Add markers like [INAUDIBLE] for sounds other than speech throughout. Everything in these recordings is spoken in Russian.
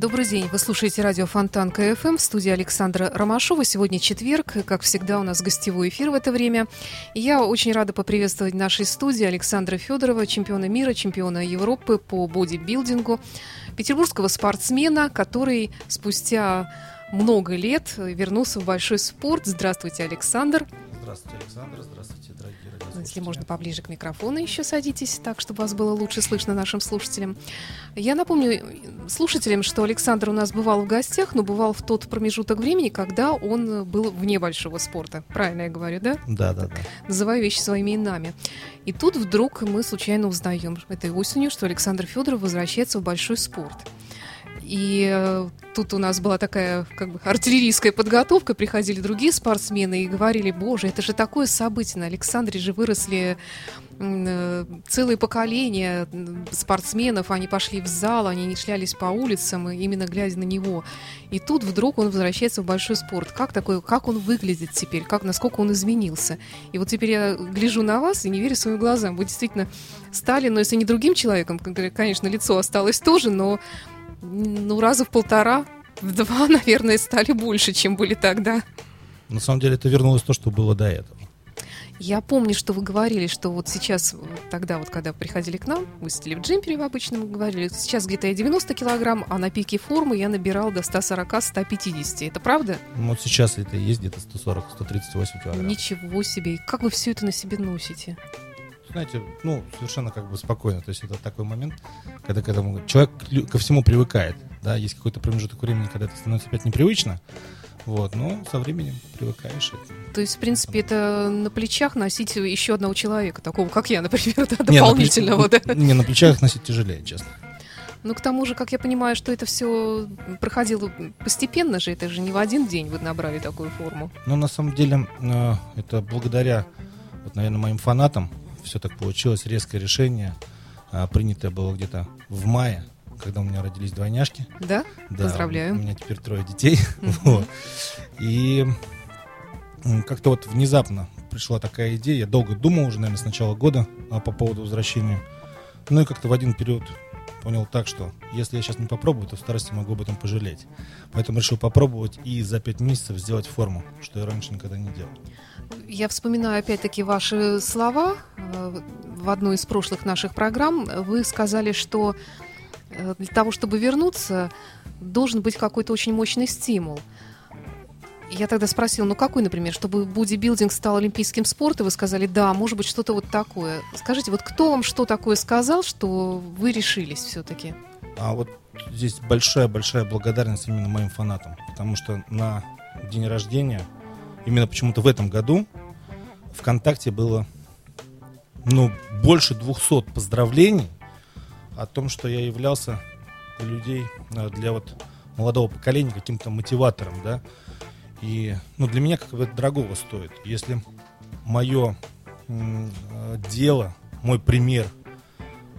Добрый день. Вы слушаете радио Фонтан КФМ в студии Александра Ромашова. Сегодня четверг. Как всегда, у нас гостевой эфир в это время. Я очень рада поприветствовать в нашей студии Александра Федорова, чемпиона мира, чемпиона Европы по бодибилдингу, петербургского спортсмена, который спустя много лет вернулся в большой спорт. Здравствуйте, Александр. Здравствуйте, Александр. Здравствуйте. Если можно поближе к микрофону еще садитесь, так, чтобы вас было лучше слышно нашим слушателям. Я напомню слушателям, что Александр у нас бывал в гостях, но бывал в тот промежуток времени, когда он был вне большого спорта. Правильно я говорю, да? Да, да, да. Называю вещи своими именами. И тут вдруг мы случайно узнаем этой осенью, что Александр Федоров возвращается в большой спорт. И тут у нас была такая как бы артиллерийская подготовка, приходили другие спортсмены и говорили, боже, это же такое событие, на Александре же выросли э, целые поколения спортсменов, они пошли в зал, они не шлялись по улицам, именно глядя на него. И тут вдруг он возвращается в большой спорт. Как такое, как он выглядит теперь, как, насколько он изменился. И вот теперь я гляжу на вас и не верю своим глазам. Вы действительно стали, но если не другим человеком, конечно, лицо осталось тоже, но ну, раза в полтора, в два, [LAUGHS] наверное, стали больше, чем были тогда. На самом деле это вернулось то, что было до этого. Я помню, что вы говорили, что вот сейчас, вот тогда вот, когда приходили к нам, вы сидели в джемпере в обычном, говорили, сейчас где-то я 90 килограмм, а на пике формы я набирал до 140-150. Это правда? Ну, Вот сейчас это и есть где-то 140-138 килограмм. Ничего себе. И как вы все это на себе носите? Знаете, ну, совершенно как бы спокойно. То есть это такой момент, когда к этому человек ко всему привыкает. Да, есть какой-то промежуток времени, когда это становится опять непривычно. Вот, но со временем привыкаешь. и- То есть, в принципе, это на плечах носить еще одного человека, такого, как я, например, да, Не, на дополнительного, плеч- [LAUGHS] да? Не, на плечах носить тяжелее, честно. Ну, к тому же, как я понимаю, что это все проходило постепенно же, это же не в один день вы набрали такую форму. Но на самом деле э, это благодаря, вот, наверное, моим фанатам все так получилось. Резкое решение, а, принятое было где-то в мае, когда у меня родились двойняшки. Да? Да, Поздравляю. У меня теперь трое детей. [LAUGHS] Вот. И как-то вот внезапно пришла такая идея. Я долго думал уже, наверное, с начала года а, по поводу возвращения. Ну и как-то в один период понял так, что если я сейчас не попробую, то в старости могу об этом пожалеть. Поэтому решил попробовать и за пять месяцев сделать форму, что я раньше никогда не делал. Я вспоминаю опять-таки ваши слова э, в одной из прошлых наших программ. Вы сказали, что э, для того, чтобы вернуться, должен быть какой-то очень мощный стимул. Я тогда спросила, ну какой, например, чтобы бодибилдинг стал олимпийским спортом, вы сказали, да, может быть, что-то вот такое. Скажите, вот кто вам что такое сказал, что вы решились все-таки? А вот здесь большая-большая благодарность именно моим фанатам, потому что на день рождения, именно почему-то в этом году, ВКонтакте было ну, больше 200 поздравлений о том, что я являлся для людей, э, для вот молодого поколения каким-то мотиватором, да, и, ну, для меня как бы это дорогого стоит. Если мое э, дело, мой пример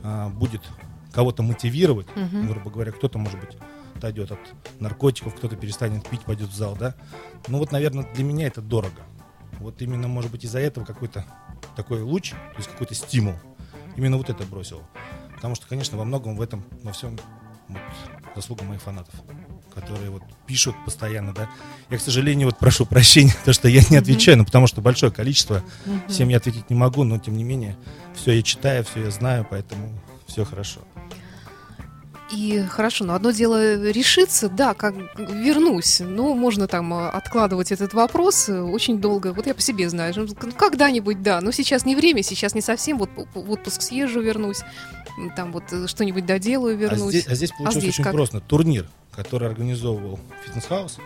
а, будет кого-то мотивировать, Мгм. грубо говоря, кто-то, может быть, отойдет от наркотиков, кто-то перестанет пить, пойдет в зал, да. Ну вот, наверное, для меня это дорого. Вот именно, может быть, из-за этого какой-то такой луч, то есть какой-то стимул, именно вот это бросил. Потому что, конечно, во многом в этом, во всем вот, заслуга моих фанатов, которые вот пишут постоянно, да. Я, к сожалению, вот прошу прощения, [LAUGHS] то, что я не отвечаю, ну, потому что большое количество, Мгм. всем я ответить не могу, но, тем не менее, все я читаю, все я знаю, поэтому все хорошо. И хорошо, но одно дело решиться, да, как вернусь. Ну, можно там э, откладывать этот вопрос э, очень долго. Вот я по себе знаю. ну, Когда-нибудь, да. Но сейчас не время, сейчас не совсем. Вот в отпуск съезжу, вернусь. Там вот э, что-нибудь доделаю, А вернусь. здесь, а здесь получилось здесь очень как? просто. Турнир, который организовывал Fitness House.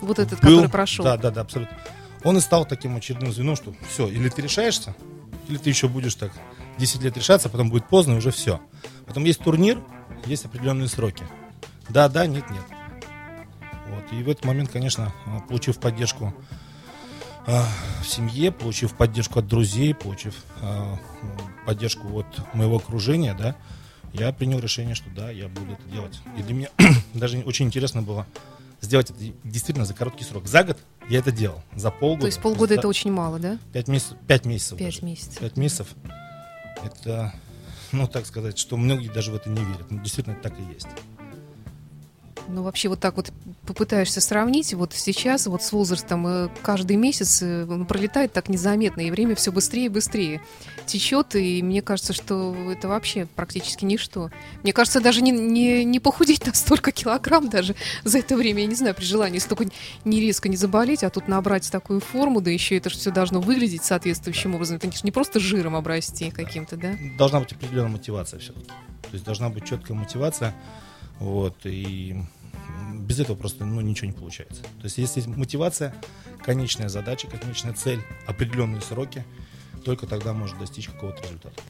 Вот этот, был- который прошел. Да, да, да, абсолютно. Он и стал таким очередным звеном, что все, или ты решаешься, или ты еще будешь так 10 лет решаться, потом будет поздно, и уже все. Потом есть турнир, есть определенные сроки. Да, да, нет, нет. Вот. И в этот момент, конечно, а, получив поддержку а, в семье, получив поддержку от друзей, получив м, поддержку от моего окружения, да, я принял решение, что да, я буду это делать. И для меня [CLEARS THROAT] даже очень интересно было сделать это действительно за короткий срок. За год я это делал, за полгода. То есть полгода за- это очень мало, да? Пять месяцев. Пять месяцев. Пять даже. месяцев. Пять месяцев. Это, ну, так сказать, что многие даже в это не верят. Но действительно так и есть. Ну, вообще, вот так вот попытаешься сравнить, вот сейчас, вот с возрастом, э, каждый месяц э, пролетает так незаметно, и время все быстрее и быстрее течет, и мне кажется, что это вообще практически ничто. Мне кажется, даже не, не, не похудеть на столько килограмм даже за это время, я не знаю, при желании, если только не резко не заболеть, а тут набрать такую форму, да еще это все должно выглядеть соответствующим образом. Это, не просто жиром обрасти каким-то, да? Должна быть определенная мотивация все-таки. То есть должна быть четкая мотивация. Вот, и без этого просто ну, ничего не получается. То есть если есть мотивация, конечная задача, конечная цель, определенные сроки, только тогда может достичь какого-то результата.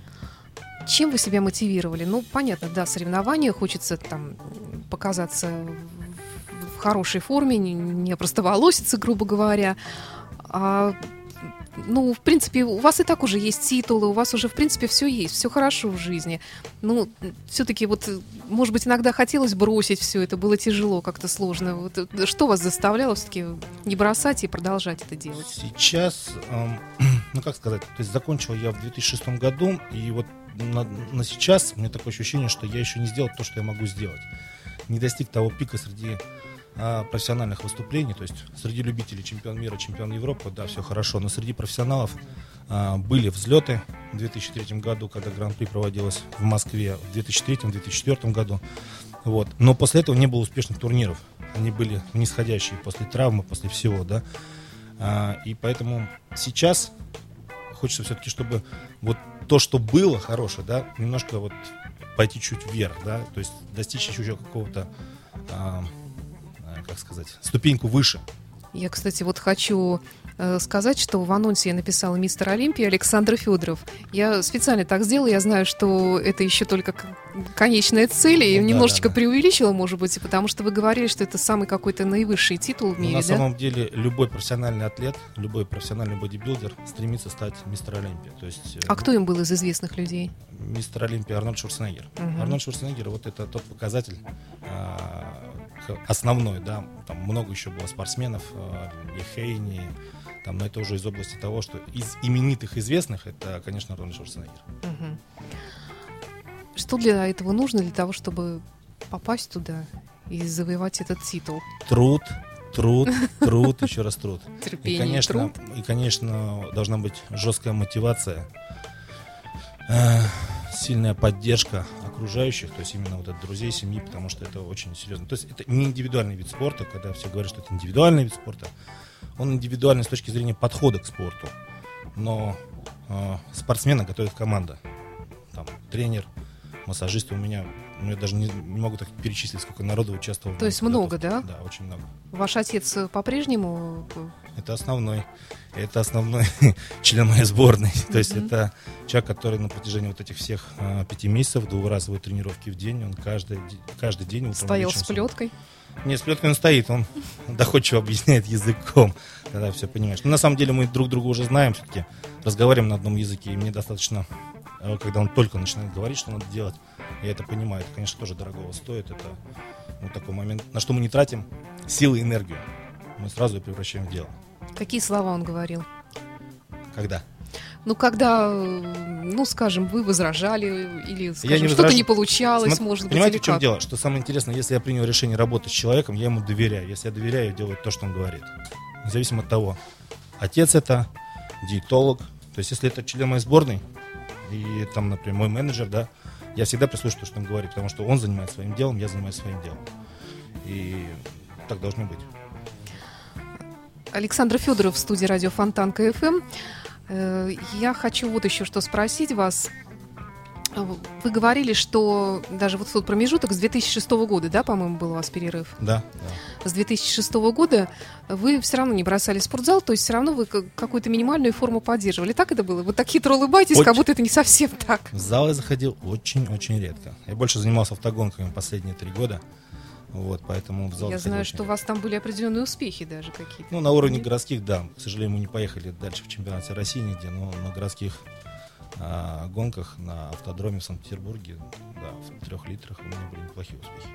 Чем вы себя мотивировали? Ну, понятно, да, соревнования, хочется там показаться в- хорошей форме, не, не опростоволоситься, грубо говоря. А, ну, в принципе, у вас и так уже есть титулы, у вас уже, в принципе, все есть, все хорошо в жизни. Ну, все-таки вот, может быть, иногда хотелось бросить все это, было тяжело, как-то сложно. Вот, э, что вас заставляло все-таки не бросать и продолжать это делать? Сейчас, эм, [CLEARS THROAT] ну как сказать, то есть закончил я в 2006 году, и вот на, на сейчас у меня такое ощущение, что я еще не сделал то, что я могу сделать. Не достиг того пика среди профессиональных выступлений, то есть среди любителей чемпион мира, чемпион Европы, да, все хорошо, но среди профессионалов а, были взлеты в 2003 году, когда Гран-при проводилось в Москве, в 2003-2004 году, вот. Но после этого не было успешных турниров. Они были нисходящие после травмы, после всего, да. А, и поэтому сейчас хочется все-таки, чтобы вот то, что было хорошее, да, немножко вот пойти чуть вверх, да, то есть достичь еще какого-то, а, а, как сказать, ступеньку выше. Я, кстати, вот хочу э, сказать, что в анонсе я написала мистер Олимпия Александр Федоров. Я специально так сделала, я знаю, что это еще только конечная цель, и Ну немножечко да, да. преувеличила, может быть, потому что вы говорили, что это самый какой-то наивысший титул в Но мире, на да? самом деле любой профессиональный атлет, любой профессиональный бодибилдер стремится стать мистер Олимпия. То есть э, А кто им был из известных людей? мистер Олимпия Арнольд Шварценеггер. Мгм. Арнольд Шварценеггер вот это тот показатель а, основной, да, там много еще было спортсменов, а, Ли Хейни, там, но это уже из области того, что из именитых известных, это, конечно, Арнольд Шварценеггер. Что для этого нужно, для того, чтобы попасть туда и завоевать этот титул? Труд, труд, труд, еще раз труд. [LAUGHS] И, Терпение, конечно, труд. и, конечно, должна быть жесткая мотивация, э, сильная поддержка окружающих, то есть именно вот от друзей, семьи, потому что это очень серьезно. То есть это не индивидуальный вид спорта, когда все говорят, что это индивидуальный вид спорта. Он индивидуальный с точки зрения подхода к спорту, но э, спортсмена готовит команда. Там тренер, массажисты у меня, ну, я даже не, не могу так перечислить, сколько народу участвовало. То есть много, да? Да, очень много. Ваш отец по-прежнему э, Это основной, это основной [LAUGHS] член моей сборной. [LAUGHS] То есть это человек, который на протяжении вот этих всех а, пяти месяцев, двухразовые тренировки в день, он каждый, каждый день утром стоял с плеткой? Не, с плеткой он стоит, он [LAUGHS] доходчиво объясняет языком, тогда все понимаешь. Но на самом деле мы друг друга уже знаем, все-таки разговариваем на одном языке, и мне достаточно, когда он только начинает говорить, что надо делать, я это понимаю. Это, конечно, тоже дорогого стоит. Это ну, такой момент, на что мы не тратим силы и энергию. Мы сразу ее превращаем в дело. Какие слова он говорил? Когда? Ну, когда, э, ну, скажем, вы возражали или, скажем, не что-то не получалось, Смо- может быть, Понимаете, в чем как? дело? Что самое интересное, если я принял решение работать с человеком, я ему доверяю. Если я доверяю, я делаю то, что он говорит. Независимо от того, отец это, диетолог. То есть, если это член моей сборной, и там, например, мой менеджер, да, я всегда прислушиваюсь, то, что он говорит, потому что он занимается своим делом, я занимаюсь своим делом. И так должно быть. Александр Федоров в студии радио Фонтан КФМ. Э, Я хочу вот еще что спросить вас. Э, Вы говорили, что даже вот в тот промежуток с 2006 года, да, по-моему, был у вас перерыв? Да, да. С 2006 года вы все равно не бросали спортзал, то есть все равно вы как- какую-то минимальную форму поддерживали. Так это было? Вы так хитро улыбаетесь, как Очень. будто это не совсем так. В зал я заходил очень-очень редко. Я больше занимался автогонками последние три года. Вот, поэтому в зал Я знаю, что у редко. вас там были определенные успехи даже какие-то. Ну, на уровне городских, да. К сожалению, мы не поехали дальше в чемпионате России нигде, но на городских а, гонках на автодроме в Санкт-Петербурге, да, в трех литрах у меня были неплохие успехи.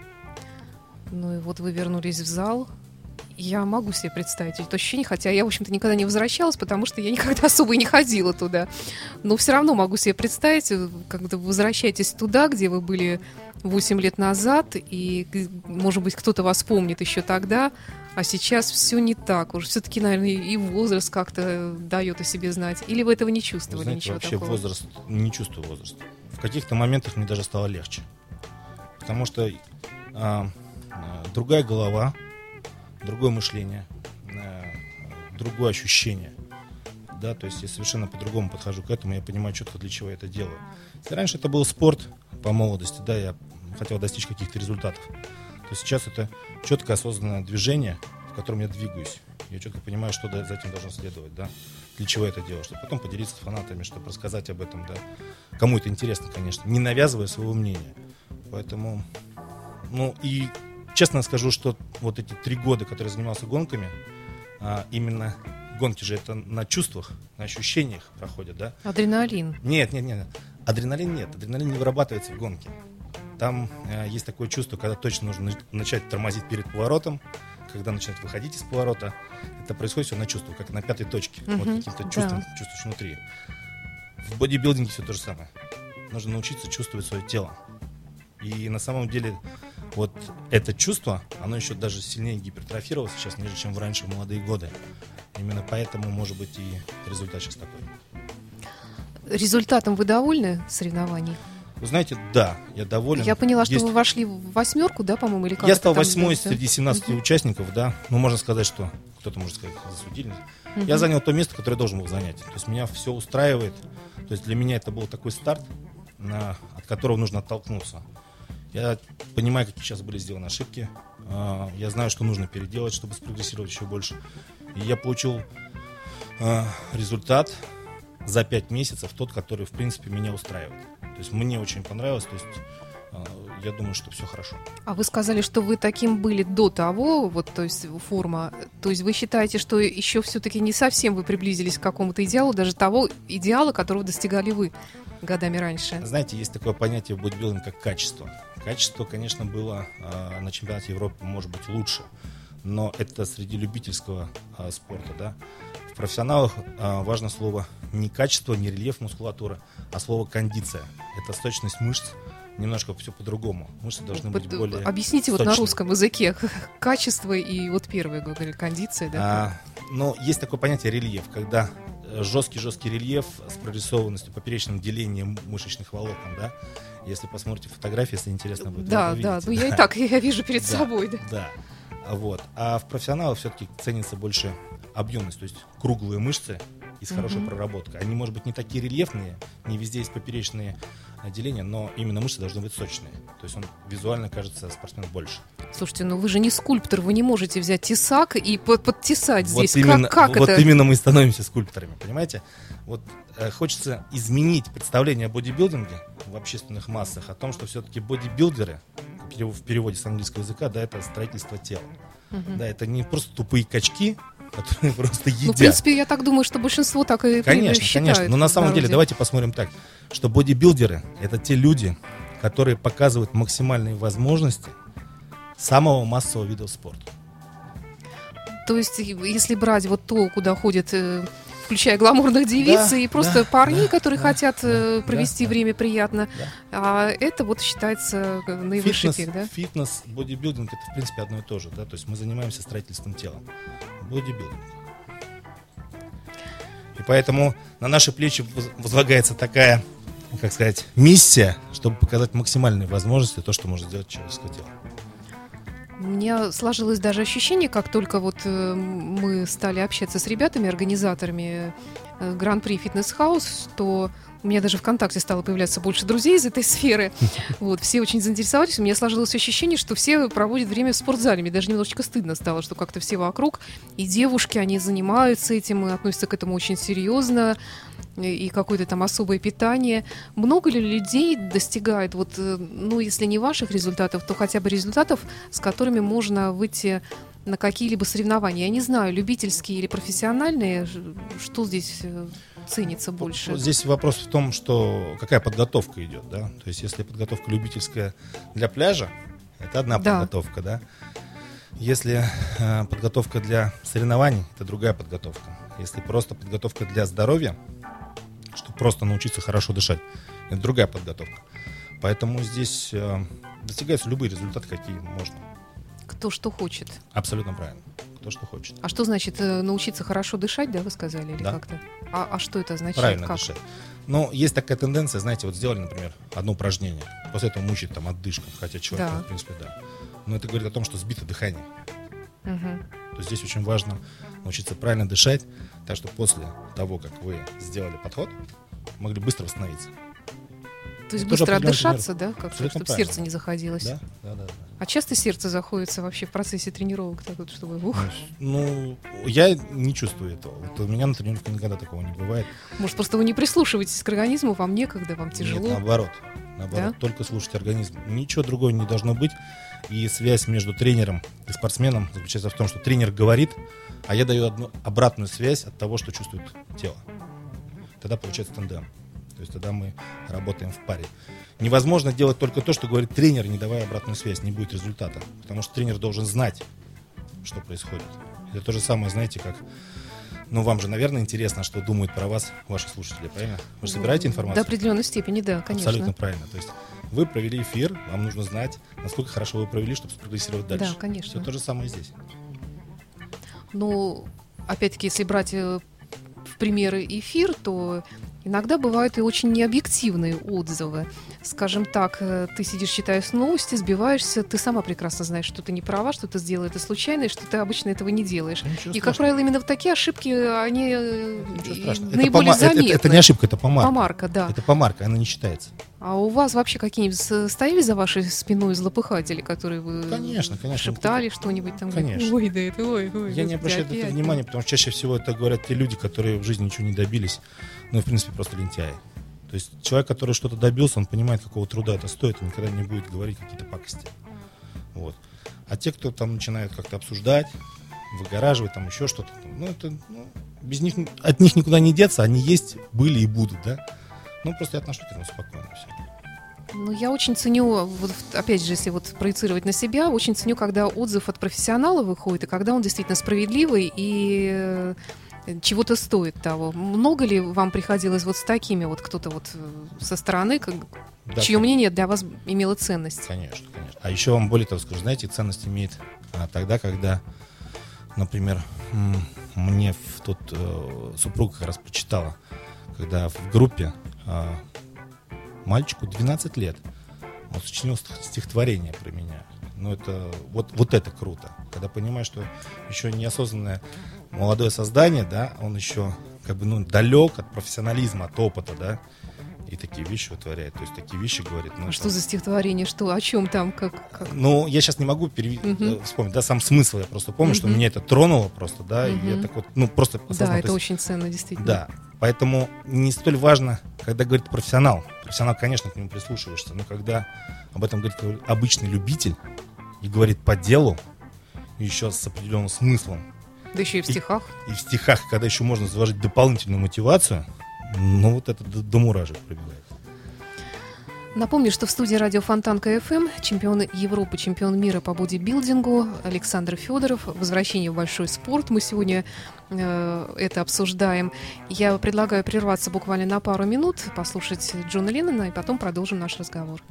Ну и вот вы вернулись в зал. Я могу себе представить это ощущение, хотя я, в общем-то, никогда не возвращалась, потому что я никогда [LAUGHS] особо и не ходила туда. Но все равно могу себе представить, э, когда вы возвращаетесь туда, где вы были 8 лет назад, и, может быть, кто-то вас помнит еще тогда, а сейчас все не так. Уж все-таки, наверное, и возраст как-то дает о себе знать. Или вы этого не чувствовали? Знаете, ничего вообще такого? возраст, не чувствую возраст. В каких-то моментах мне даже стало легче. Потому что а, а, другая голова, другое мышление, а, другое ощущение. Да, то есть я совершенно по-другому подхожу к этому, я понимаю четко, для чего я это делаю. Если раньше это был спорт по молодости, да, я хотел достичь каких-то результатов, то сейчас это четкое осознанное движение, в котором я двигаюсь. Я четко понимаю, что за этим должно следовать, да, для чего это делаю, чтобы потом поделиться с фанатами, чтобы рассказать об этом, да. Кому это интересно, конечно, не навязывая своего мнения. Поэтому, ну и честно скажу, что вот эти три года, которые я занимался гонками, а, именно гонки же это на чувствах, на ощущениях проходят, да. Адреналин. Нет, нет, нет. Адреналин нет. Адреналин не вырабатывается в гонке. Там э, есть такое чувство, когда точно нужно начать тормозить перед поворотом, когда начинать выходить из поворота. Это происходит все на чувствах, как на пятой точке. Мгм, вот каким-то да. чувством чувствуешь внутри. В бодибилдинге все то же самое. Нужно научиться чувствовать свое тело. И на самом деле вот это чувство, оно еще даже сильнее гипертрофировалось сейчас, нежели чем в раньше в молодые годы. Именно поэтому, может быть, и результат сейчас такой. Результатом вы довольны соревнований? Вы знаете, да, я доволен. Я поняла, что Есть- вы вошли в восьмерку, да, по-моему, или как Я стал восьмой называется? среди 17 участников, да. Ну, можно сказать, что кто-то может сказать, засудили. Я занял то место, которое должен был занять. То есть меня все устраивает. То есть для меня это был такой старт, на- от которого нужно оттолкнуться. Я понимаю, какие сейчас были сделаны ошибки. А, Я знаю, что нужно переделать, чтобы спрогрессировать еще больше. И я получил а, результат за пять месяцев, тот, который, в принципе, меня устраивает. То есть мне очень понравилось. То есть а, я думаю, что все хорошо. А вы сказали, что вы таким были до того, вот, то есть форма. То есть вы считаете, что еще все-таки не совсем вы приблизились к какому-то идеалу, даже того идеала, которого достигали вы годами раньше? Знаете, есть такое понятие в бодибилдинге, как качество. Качество, конечно, было э, на чемпионате Европы, может быть, лучше, но это среди любительского э, спорта, да. В профессионалах э, важно слово не качество, не рельеф мускулатуры, а слово кондиция. Это сочность мышц, немножко все по-другому. Мышцы должны быть Вот, более Объясните вот на сочными. русском языке [LAUGHS] качество и вот первое, говорили, кондиция, да? А, но есть такое понятие рельеф, когда э, жесткий-жесткий рельеф с прорисованностью, поперечным делением мышечных волокон, да. Если посмотрите фотографии, если интересно будет, да, да, ну я и [LAUGHS] так, я вижу перед Да, собой, да. Да. А Вот. А в профессионалах все-таки ценится больше объемность, то есть круглые мышцы и с хорошей проработкой. Они, может быть, не такие рельефные, не везде есть поперечные отделения, но именно мышцы должны быть сочные. То есть он визуально кажется спортсмен больше. Слушайте, ну вы же не скульптор, вы не можете взять тесак и под- подтесать здесь. Вот именно, как как вот это? именно мы становимся скульпторами, понимаете? Вот э, хочется изменить представление о бодибилдинге в общественных массах, о том, что все-таки бодибилдеры, в переводе с английского языка, да, это строительство тела. Да, это не просто тупые качки, которые [LAUGHS] просто едят. Ну, в принципе, я так думаю, что большинство так и Конечно, считают конечно. Но на самом деле, давайте посмотрим так, что бодибилдеры — это те люди, которые показывают максимальные возможности самого массового вида спорта. То есть, если брать вот то, куда ходят, э, включая гламурных девиц Да, и просто да, парней, да, которые да, хотят э, да, провести да. время приятно, Да. а это вот считается э, наивысший Фитнес, пик, да? фитнес, бодибилдинг это в принципе одно и то же, да, то есть мы занимаемся строительством тела. Бодибилдинг. И поэтому на наши плечи воз- возлагается такая, как сказать, миссия, чтобы показать максимальные возможности, то, что может сделать человеческое тело. Меня сложилось даже ощущение, как только вот э, мы стали общаться с ребятами, организаторами э, Гран-при Фитнес Хаус, что у меня даже ВКонтакте стало появляться больше друзей из этой сферы. [LAUGHS] Вот, все очень заинтересовались. У меня сложилось ощущение, что все проводят время в спортзале. Мне даже немножечко стыдно стало, что как-то все вокруг. И девушки, они занимаются этим, и относятся к этому очень серьезно. И какое-то там особое питание. Много ли людей достигает, вот, э, ну, если не ваших результатов, то хотя бы результатов, с которыми можно выйти на какие-либо соревнования? Я не знаю, любительские или профессиональные, что здесь э, ценится больше? Вот здесь вопрос в том, что какая подготовка идет, да. То есть, если подготовка любительская для пляжа, это одна Да. подготовка, да. Если э, подготовка для соревнований, это другая подготовка. Если просто подготовка для здоровья, чтобы просто научиться хорошо дышать, это другая подготовка. Поэтому здесь э, достигаются любые результаты, какие можно. Кто что хочет. Абсолютно правильно. Кто что хочет. А что значит э, научиться хорошо дышать, да, вы сказали, или Да. как-то? А, а что это означает? Правильно как? дышать. Но есть такая тенденция, знаете, вот сделали, например, одно упражнение, после этого мучает там отдышка, хотя человек, Да. в принципе, да. Но это говорит о том, что сбито дыхание. Мгм. То есть здесь очень важно научиться правильно дышать, так что после того, как вы сделали подход, могли быстро восстановиться. То есть быстро отдышаться, да, как чтобы правильно. сердце не заходилось. Да? Да, да, да. А часто сердце заходится вообще в процессе тренировок, так вот, чтобы ух, Ну, я не чувствую этого. Вот у меня на тренировке никогда такого не бывает. может просто вы не прислушиваетесь к организму, вам некогда, вам тяжело. Нет, наоборот. Наоборот, Да? только слушать организм. Ничего другого не должно быть. И связь между тренером и спортсменом заключается в том, что тренер говорит, а я даю одну обратную связь от того, что чувствует тело. Тогда получается тандем. То есть тогда мы работаем в паре. Невозможно делать только то, что говорит тренер, не давая обратную связь. Не будет результата. Потому что тренер должен знать, что происходит. Это то же самое, знаете, как... Ну, вам же, наверное, интересно, что думают про вас ваши слушатели, правильно? Вы же собираете До информацию? определенной степени, да, конечно. Абсолютно правильно. То есть вы провели эфир, вам нужно знать, насколько хорошо вы провели, чтобы спрогрессировать дальше. Да, конечно. Все то же самое здесь. Ну, опять-таки, если брать э, в примеры эфир, то иногда бывают и очень необъективные отзывы. Скажем так, э, ты сидишь, читаешь новости, сбиваешься, ты сама прекрасно знаешь, что ты не права, что ты сделал это случайно, и что ты обычно этого не делаешь. Ничего И, как страшного. правило, именно вот такие ошибки, они э, страшного. Это, наиболее пома- это- это- заметны. это не ошибка, это помарка. Помарка, да. Это помарка, она не считается. А у вас вообще какие-нибудь стояли за вашей спиной злопыхатели, которые вы Конечно, конечно. шептали что-нибудь там? Конечно. Ой, да это, ой, ой. Я не обращаю на это опять». внимания, потому что чаще всего это говорят те люди, которые в жизни ничего не добились, ну в принципе просто лентяи. То есть человек, который что-то добился, он понимает, какого труда это стоит, и никогда не будет говорить какие-то пакости. Вот. А те, кто там начинают как-то обсуждать, выгораживать, там еще что-то, ну это ну, без них от них никуда не деться, они есть, были и будут, да. Ну просто я отношусь к этому спокойно. Все. Ну, я очень ценю, вот, опять же, если вот проецировать на себя, очень ценю, когда отзыв от профессионала выходит, и когда он действительно справедливый и э, чего-то стоит того. Много ли вам приходилось вот с такими, вот кто-то вот э, со стороны, как, Да, чье мнение для вас имело ценность? Конечно, конечно. А еще вам более того скажу, знаете, ценность имеет а, тогда, когда, например, мне в тот э, супруга как раз прочитала, когда в группе а, мальчику 12 лет, он сочинил стих- стихотворение про меня. Ну, это вот, вот это круто. Когда понимаешь, что еще неосознанное молодое создание, да, он еще как бы ну, далек от профессионализма, от опыта, да, и такие вещи вытворяет. То есть такие вещи говорит. Ну, А это- что за стихотворение? Что, о чем там? Как, как? ну, я сейчас не могу переви- Мгм. э, вспомнить, да, сам смысл. Я просто помню, что Мгм. меня это тронуло просто, да, и Мгм. я так вот, ну, просто осознал. Да, То это есть, очень ценно, действительно. Да, поэтому не столь важно, когда говорит профессионал. Профессионал, конечно, к нему прислушиваешься, но когда об этом говорит обычный любитель и говорит по делу, и еще с определенным смыслом, Да еще и в стихах. и в стихах, когда еще можно заложить дополнительную мотивацию, ну, вот это до, до муражек пробивает. Напомню, что в студии радио Фонтанка ФМ чемпион Европы, чемпион мира по бодибилдингу Александр Федоров. Возвращение в большой спорт. Мы сегодня э, это обсуждаем. Я предлагаю прерваться буквально на пару минут, послушать Джона Леннона, и потом продолжим наш разговор.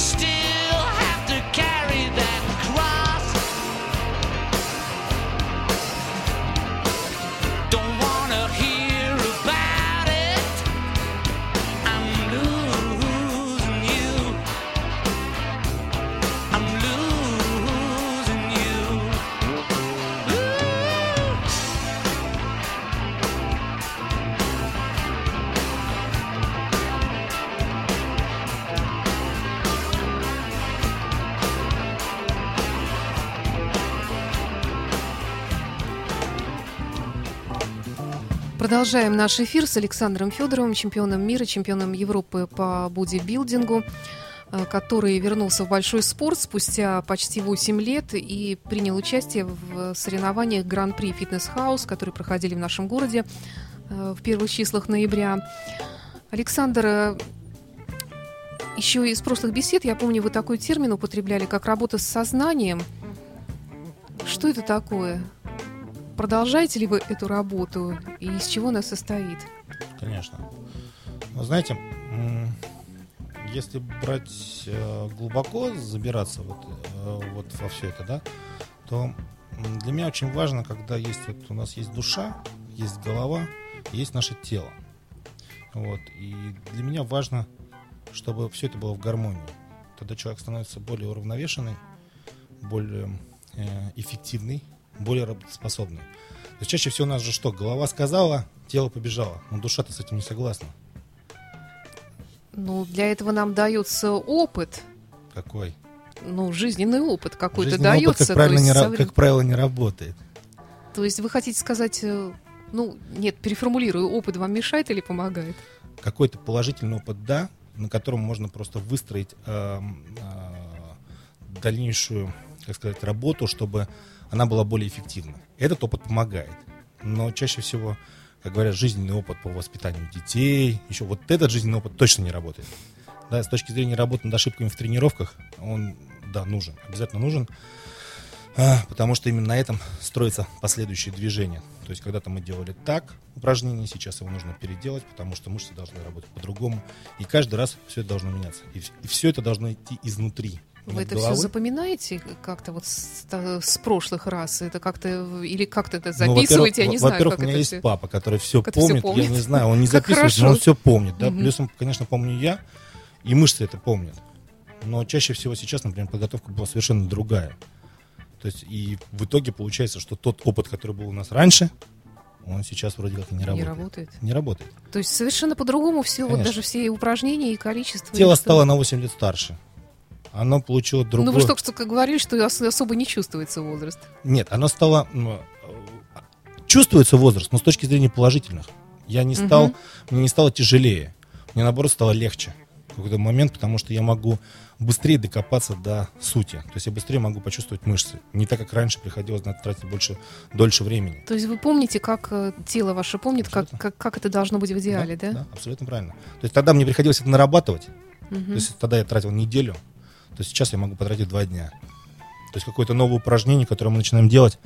Christine. Продолжаем наш эфир с Александром Федоровым, чемпионом мира, чемпионом Европы по бодибилдингу, э, который вернулся в большой спорт спустя почти 8 лет и принял участие в соревнованиях Гран-при Фитнес Хаус, которые проходили в нашем городе э, в первых числах ноября. Александр, э, еще из прошлых бесед, я помню, вы такой термин употребляли, как работа с сознанием. Что это такое? Продолжаете ли вы эту работу и из чего она состоит? Конечно. Вы знаете, м, если брать э, глубоко, забираться вот, э, вот во все это, да, то для меня очень важно, когда есть вот у нас есть душа, есть голова, есть наше тело. Вот. И для меня важно, чтобы все это было в гармонии. Тогда человек становится более уравновешенный, более э, эффективный, более работоспособный. То есть чаще всего у нас же что? Голова сказала, тело побежало. Но душа-то с этим не согласна. Ну, для этого нам дается опыт, Какой? ну, жизненный опыт какой-то Жизненный опыт, дается. как, правильно не, есть ра- со временем- как правило, не работает. то есть вы хотите сказать, э, ну, нет, переформулирую, опыт вам мешает или помогает? Какой-то положительный опыт, да, на котором можно просто выстроить эм, э, дальнейшую, как сказать, работу, чтобы она была более эффективна. Этот опыт помогает. Но чаще всего, как говорят, жизненный опыт по воспитанию детей, еще вот этот жизненный опыт точно не работает. Да, с точки зрения работы над ошибками в тренировках, он, да, нужен, обязательно нужен. А, потому что именно на этом строятся последующие движения. То есть когда-то мы делали так упражнение, сейчас его нужно переделать, потому что мышцы должны работать по-другому. И каждый раз все это должно меняться. И, и все это должно идти изнутри. Вы это головы. все запоминаете как-то вот с, с прошлых раз? Это как-то или как-то это Ну, записываете? я во-первых, не знаю, Во-первых, у меня есть все. папа, который все это всё помнит. помнит. Я не знаю, он не Как записывает, но хорошо. он все помнит. Да? Мгм. Плюсом, конечно, помню я, и мышцы это помнят. Но чаще всего сейчас, например, подготовка была совершенно другая. То есть и в итоге получается, что тот опыт, который был у нас раньше, он сейчас вроде как и не Не работает. работает. Не работает. То есть совершенно по-другому все, вот Конечно. даже все упражнения, и количество. Тело и стало на 8 лет старше. Оно получило другое... Ну вы же только что говорили, что ос- особо не чувствуется возраст. Нет, оно стало... э, Чувствуется возраст, но с точки зрения положительных. Я не стал... Мгм. Мне не стало тяжелее. Мне, наоборот, стало легче в какой-то момент, потому что я могу быстрее докопаться до сути. То есть я быстрее могу почувствовать мышцы. Не так, как раньше приходилось на это тратить больше, дольше времени. То есть вы помните, как э, тело ваше помнит, как, Абсолютно. как, как это должно быть в идеале, да? Да, абсолютно правильно. То есть тогда мне приходилось это нарабатывать. Мгм. То есть тогда я тратил неделю, то сейчас я могу потратить два дня. То есть какое-то новое упражнение, которое мы начинаем делать.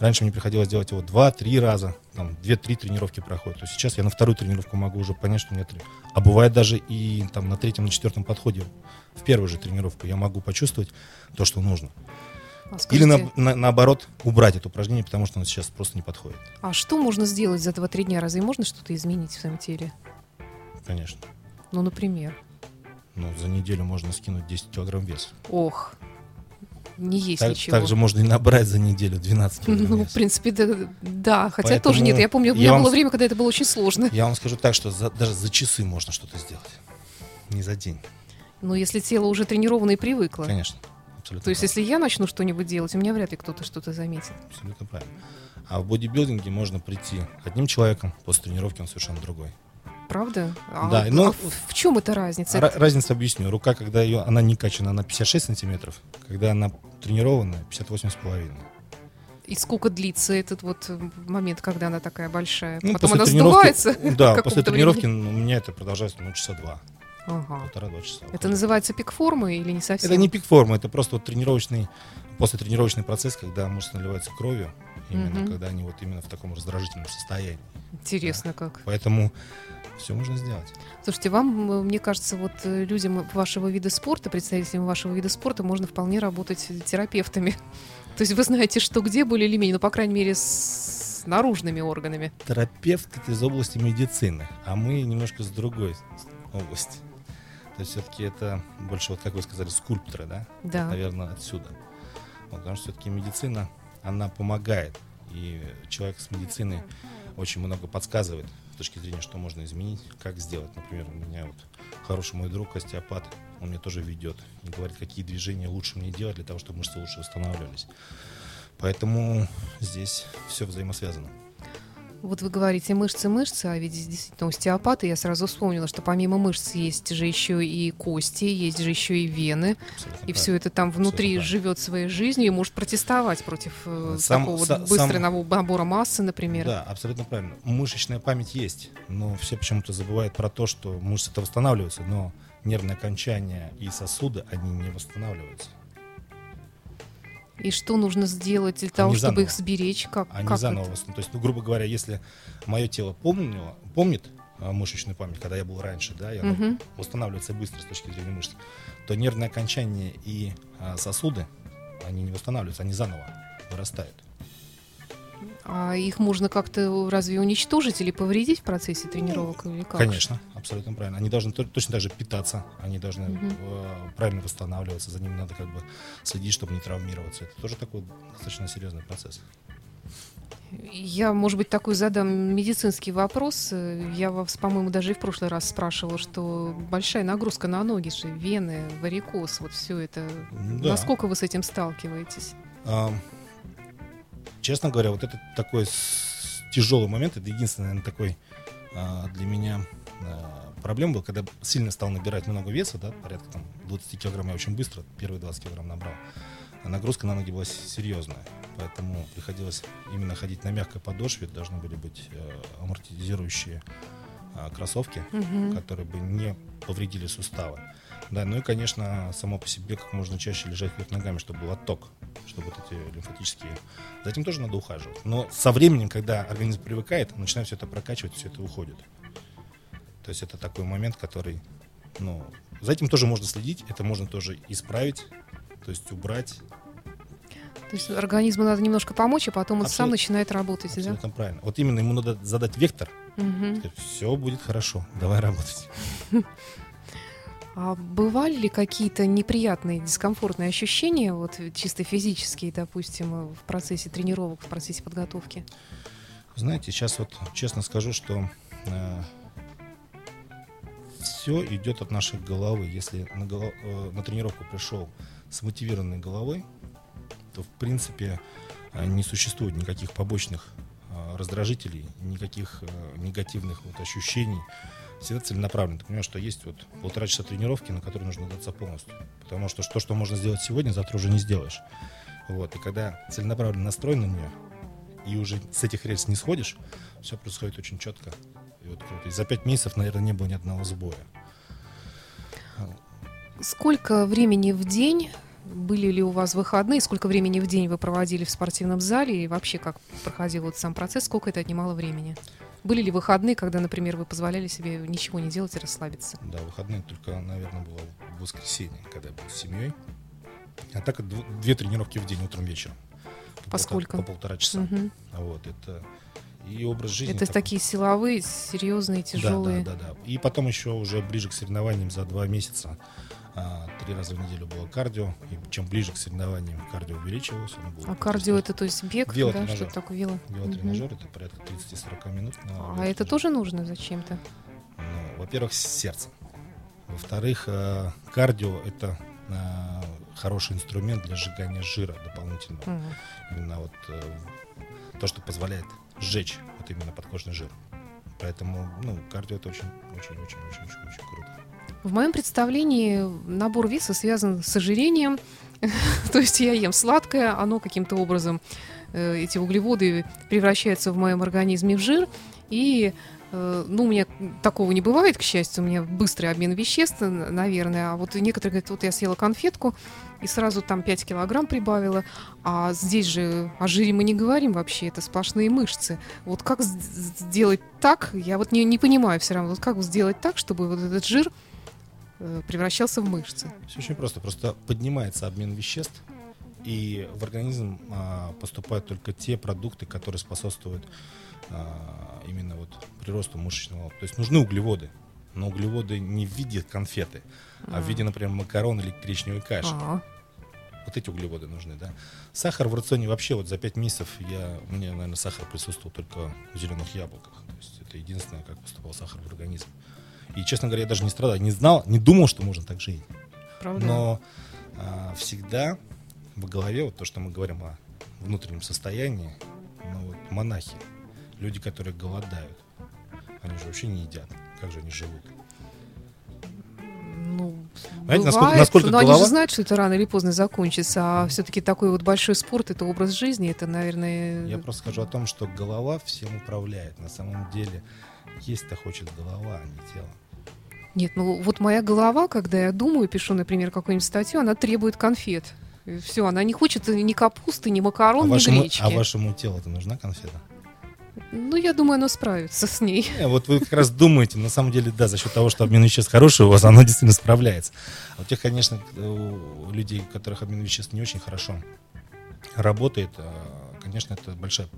Раньше мне приходилось делать его два-три раза, там, две-три тренировки проходят. То есть сейчас я на вторую тренировку могу уже понять, что у меня три. А бывает даже и там на третьем, на четвертом подходе, в первую же тренировку я могу почувствовать то, что нужно. А Или скажите, на- на- наоборот убрать это упражнение, потому что оно сейчас просто не подходит. а что можно сделать за два-три дня? Разве можно что-то изменить в своем теле? Конечно. Ну, например. Ну, за неделю можно скинуть 10 килограмм веса. Ох, не есть Так- ничего. также можно и набрать за неделю 12 килограмм Ну, в веса. принципе, да, да, хотя Поэтому тоже нет. Я помню, у меня было время, когда это было очень сложно. Я вам скажу так, что за- даже за часы можно что-то сделать. Не за день. Но если тело уже тренировано и привыкло. Конечно. Абсолютно То есть, если я начну что-нибудь делать, у меня вряд ли кто-то что-то заметит. Абсолютно правильно. А в бодибилдинге можно прийти одним человеком, после тренировки он совершенно другой. Правда? А, Да, но- а в, чем эта разница? Ра- разницу объясню. Рука, когда ее, она не качана, она 56 сантиметров. Когда она тренированная, 58 с половиной. И сколько длится этот вот э, момент, когда она такая большая? Ну, Потом она сдувается? [LAUGHS] [LAUGHS] Да, после тренировки времени? у меня это продолжается ну, часа два, Ага. полтора-два часа. Это называется пик формы или не совсем? Это не пик формы, это просто вот тренировочный, после тренировочный процесс, когда мышцы наливаются кровью, именно Мгм. когда они вот именно в таком раздражительном состоянии. Интересно как. Поэтому все можно сделать. Слушайте, вам, мне кажется, вот э, людям вашего вида спорта, представителям вашего вида спорта, можно вполне работать терапевтами. [LAUGHS] То есть вы знаете, что где более или менее, ну, по крайней мере, с наружными органами. Терапевт это из области медицины, а мы немножко с другой области. То есть все-таки это больше, вот как вы сказали, скульпторы, да? Да. Наверное, отсюда. Вот, потому что все-таки медицина, она помогает. И человек с медициной очень много подсказывает точки зрения, что можно изменить, как сделать. Например, у меня вот хороший мой друг, остеопат, он мне тоже ведет и говорит, какие движения лучше мне делать для того, чтобы мышцы лучше восстанавливались. Поэтому здесь все взаимосвязано. Вот вы говорите мышцы, мышцы, а ведь действительно остеопаты, я сразу вспомнила, что помимо мышц есть же еще и кости, есть же еще и вены, Абсолютно и все это там внутри Абсолютно живет своей жизнью и может протестовать против э, Сам- такого вот са- быстрого набора массы, например. Да, абсолютно правильно. Мышечная память есть, но все почему-то забывают про то, что мышцы-то восстанавливаются, но нервные окончания и сосуды, они не восстанавливаются. И что нужно сделать для того, чтобы заново. их сберечь? Как, Они как заново это? То есть, ну, грубо говоря, если мое тело помнило, помнит а, мышечную память, когда я был раньше, да, и она Мгм. восстанавливается быстро с точки зрения мышц, то нервные окончания и а, сосуды, они не восстанавливаются, они заново вырастают. А их можно как-то разве уничтожить или повредить в процессе тренировок или как? Конечно, абсолютно правильно. Они должны то- точно так же питаться, они должны э, правильно восстанавливаться, за ними надо как бы следить, чтобы не травмироваться. Это тоже такой достаточно серьезный процесс. Я, может быть, такой задам медицинский вопрос. Я вас, по-моему, даже и в прошлый раз спрашивала, что большая нагрузка на ноги, же, вены, варикоз, вот все это. Да. Насколько вы с этим сталкиваетесь? А, честно говоря, вот это такой тяжелый момент, это единственный, наверное, такой а, для меня а, проблема был, когда сильно стал набирать много веса, да, порядка там 20 килограмм я очень быстро, первые 20 килограмм набрал. А нагрузка на ноги была серьезная, поэтому приходилось именно ходить на мягкой подошве, должны были быть э, амортизирующие а, кроссовки, Мгм. которые бы не повредили суставы. Да, ну и, конечно, само по себе как можно чаще лежать вверх ногами, чтобы был отток, чтобы вот эти лимфатические... За этим тоже надо ухаживать. Но со временем, когда организм привыкает, начинает все это прокачивать, все это уходит. То есть это такой момент, который, ну, за этим тоже можно следить, это можно тоже исправить, то есть убрать. То есть организму надо немножко помочь, а потом он сам Абсолютно. начинает работать, да? Абсолютно правильно. Вот именно ему надо задать вектор, Мгм. все будет хорошо, давай работать. [LAUGHS] А бывали ли какие-то неприятные, дискомфортные ощущения, вот э, чисто физические, допустим, э, в процессе тренировок, в процессе подготовки? Знаете, сейчас вот честно скажу, что все идет от нашей головы. Если на, э, на тренировку пришел с мотивированной головой, то в принципе э, не существует никаких побочных э, раздражителей, никаких э, негативных вот ощущений. Всегда целенаправленно. Ты понимаешь, что есть вот полтора часа тренировки, на которые нужно даться полностью. Потому что то, что можно сделать сегодня, завтра уже не сделаешь. Вот. И когда целенаправленно настроен на нее, и уже с этих рельс не сходишь, все происходит очень четко. И вот круто. И за пять месяцев, наверное, не было ни одного сбоя. Сколько времени в день были ли у вас выходные, сколько времени в день вы проводили в спортивном зале и вообще как проходил вот сам процесс, сколько это отнимало времени? Были ли выходные, когда, например, вы позволяли себе ничего не делать и расслабиться? Да, выходные только, наверное, было в воскресенье, когда я был с семьей. А так дв- две тренировки в день, утром, вечером. По полтора- сколько? По полтора часа. Мгм. Вот, это и образ жизни. Это такой. такие силовые, серьезные, Да, тяжелые. Да, да, да. И потом еще уже ближе к соревнованиям за два месяца три раза в неделю было кардио. И чем ближе к соревнованиям кардио увеличивалось. оно было А кардио это то есть бег, да, что такое вело? Велотренажер это порядка 30-40 минут. А это тоже нужно зачем-то? Ну, во-первых, с сердцем. Во-вторых, э, кардио это э, хороший инструмент для сжигания жира дополнительного. Мгм. Именно вот э, то, что позволяет сжечь вот именно подкожный жир. Поэтому, ну, кардио это очень, очень, очень, очень, очень, очень. В моем представлении набор веса связан с ожирением. [LAUGHS] То есть я ем сладкое, оно каким-то образом, э, эти углеводы превращаются в моем организме в жир. И, э, ну, у меня такого не бывает, к счастью, у меня быстрый обмен веществ, наверное. А вот некоторые говорят, вот я съела конфетку и сразу там 5 килограмм прибавила. А здесь же о жире мы не говорим вообще, это сплошные мышцы. Вот как сделать так, я вот не, не понимаю все равно, вот как сделать так, чтобы вот этот жир превращался в мышцы. Все очень просто. Просто поднимается обмен веществ, и в организм а, поступают только те продукты, которые способствуют а, именно вот приросту мышечного. То есть нужны углеводы, но углеводы не в виде конфеты, а в виде, например, макарон или гречневой каши. А, Вот эти углеводы нужны, да. Сахар в рационе вообще вот за 5 месяцев я, у меня, наверное, сахар присутствовал только в зеленых яблоках. То есть это единственное, как поступал сахар в организм. И, честно говоря, я даже не страдал, не знал, не думал, что можно так жить. правда? Но а, всегда в голове вот то, что мы говорим о внутреннем состоянии, ну, вот монахи, люди, которые голодают, они же вообще не едят. Как же они живут? Ну, насколько- бывает, насколько но они же голова- знают, что это рано или поздно закончится, а все-таки такой вот большой спорт, это образ жизни, это, наверное... Я просто скажу о том, что голова всем управляет. На самом деле есть-то хочет голова, а не тело. Нет, ну вот моя голова, когда я думаю, пишу, например, какую-нибудь статью, она требует конфет. Все, она не хочет ни капусты, ни А макарон, ни вашему, гречки. а вашему телу-то нужна конфета? Ну, я думаю, оно справится с ней. Не, вот вы как раз думаете, на самом деле, да, за счет того, что обмен веществ хороший у вас, оно действительно справляется. А у тех, конечно, у людей, у которых обмен веществ не очень хорошо работает, а, конечно, это большая,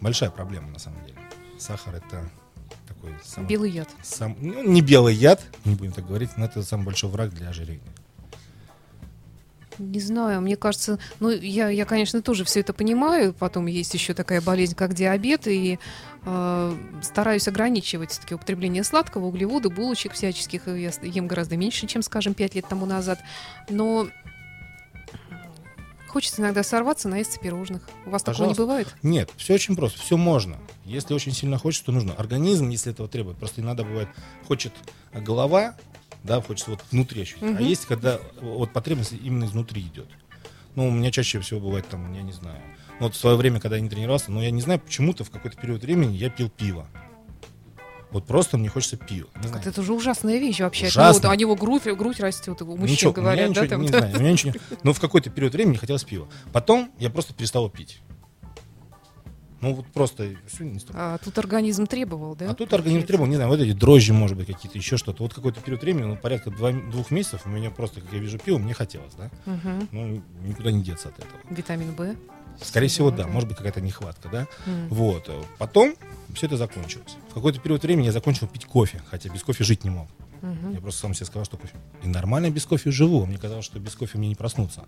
большая проблема на самом деле. Сахар это такой самый, Белый яд. сам, ну, не белый яд, не будем так говорить, но это самый большой враг для ожирения. Не знаю, мне кажется, ну, я, я, конечно, тоже все это понимаю. Потом есть еще такая болезнь, как диабет, и э, стараюсь ограничивать все-таки употребление сладкого, углевода, булочек всяческих. Я ем гораздо меньше, чем, скажем, 5 лет тому назад. Но хочется иногда сорваться, наесться пирожных. У вас такого не Пожалуйста. бывает? Нет, все очень просто, все можно. Если очень сильно хочешь, то нужно. Организм, если этого требует, просто иногда бывает, хочет голова, да, хочется вот внутри ощутить. А Мгм. есть, когда вот потребность именно изнутри идет. Ну, у меня чаще всего бывает там, я не знаю. Ну, вот в свое время, когда я не тренировался, но я не знаю, почему-то в какой-то период времени я пил пиво. Вот просто мне хочется пива. Не знаю. Это, уже ужасная вещь вообще. От Ужасно. него, у него грудь, грудь растет, у мужчин Ничего, говорят, да, ничего там. не знаю, у меня ничего не- Но в какой-то период времени хотелось пива. Потом я просто перестал пить. Ну, вот просто всё, не стал. А тут организм требовал, да? А тут организм требовал, не знаю, вот эти дрожжи, может быть, какие-то, еще что-то. Вот какой-то период времени, ну, порядка два- двух месяцев, у меня просто, как я вижу пиво, мне хотелось, да? Мгм. Ну, никуда не деться от этого. Витамин В. Скорее всего, да, да. может быть, какая-то нехватка, да? М. Вот. Потом все это закончилось. Какой-то период времени я закончил пить кофе, хотя без кофе жить не мог. Мгм. Я просто сам себе сказал, что кофе. И нормально без кофе живу. Мне казалось, что без кофе мне не проснуться.